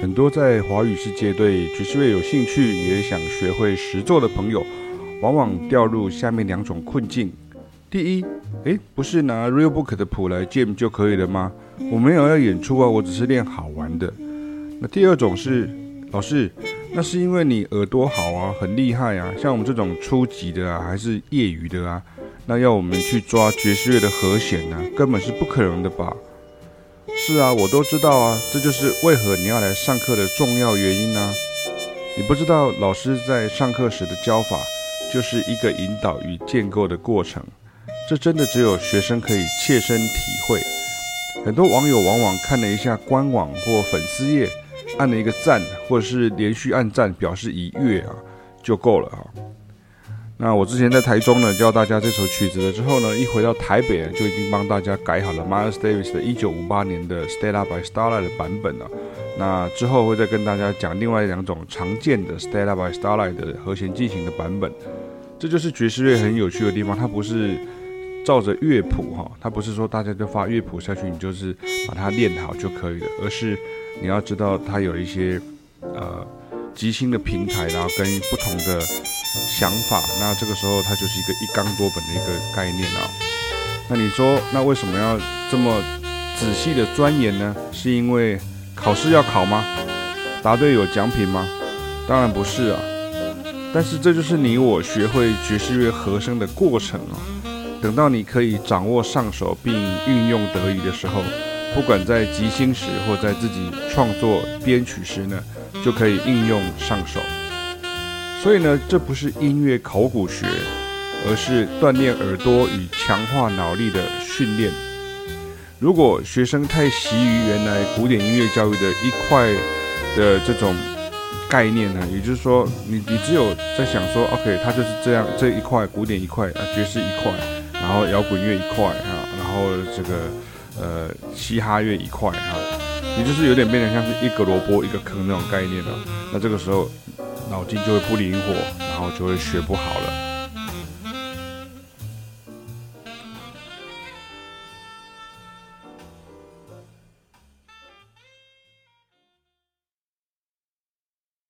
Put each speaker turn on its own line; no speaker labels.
很多在华语世界对爵士乐有兴趣，也想学会实作的朋友，往往掉入下面两种困境：第一，不是拿 Real Book 的谱来 jam 就可以了吗？我没有要演出啊，我只是练好玩的。那第二种是，老师，那是因为你耳朵好啊，很厉害啊。像我们这种初级的啊，还是业余的啊，那要我们去抓爵士乐的和弦呢，根本是不可能的吧？是啊，我都知道啊，这就是为何你要来上课的重要原因啊。你不知道老师在上课时的教法，就是一个引导与建构的过程，这真的只有学生可以切身体会。很多网友往往看了一下官网或粉丝页，按了一个赞，或者是连续按赞表示一阅啊，就够了啊。那我之前在台中呢教大家这首曲子了之后呢，一回到台北就已经帮大家改好了 Miles Davis 的1958年的 Stella by Starlight 的版本了。那之后会再跟大家讲另外两种常见的 Stella by Starlight 的和弦进行的版本。这就是爵士乐很有趣的地方，它不是照着乐谱哈，它不是说大家就发乐谱下去，你就是把它练好就可以了，而是你要知道它有一些呃即兴的平台，然后跟不同的。想法，那这个时候它就是一个一纲多本的一个概念啊。那你说，那为什么要这么仔细的钻研呢？是因为考试要考吗？答对有奖品吗？当然不是啊。但是这就是你我学会爵士乐和声的过程啊。等到你可以掌握上手并运用得宜的时候，不管在即兴时或在自己创作编曲时呢，就可以应用上手。所以呢，这不是音乐考古学，而是锻炼耳朵与强化脑力的训练。如果学生太习于原来古典音乐教育的一块的这种概念呢，也就是说，你你只有在想说，OK，它就是这样，这一块古典一块啊，爵士一块，然后摇滚乐一块啊，然后这个呃嘻哈乐一块啊，你就是有点变得像是一个萝卜一个坑那种概念了。那这个时候。脑筋就会不灵活，然后就会学不好了。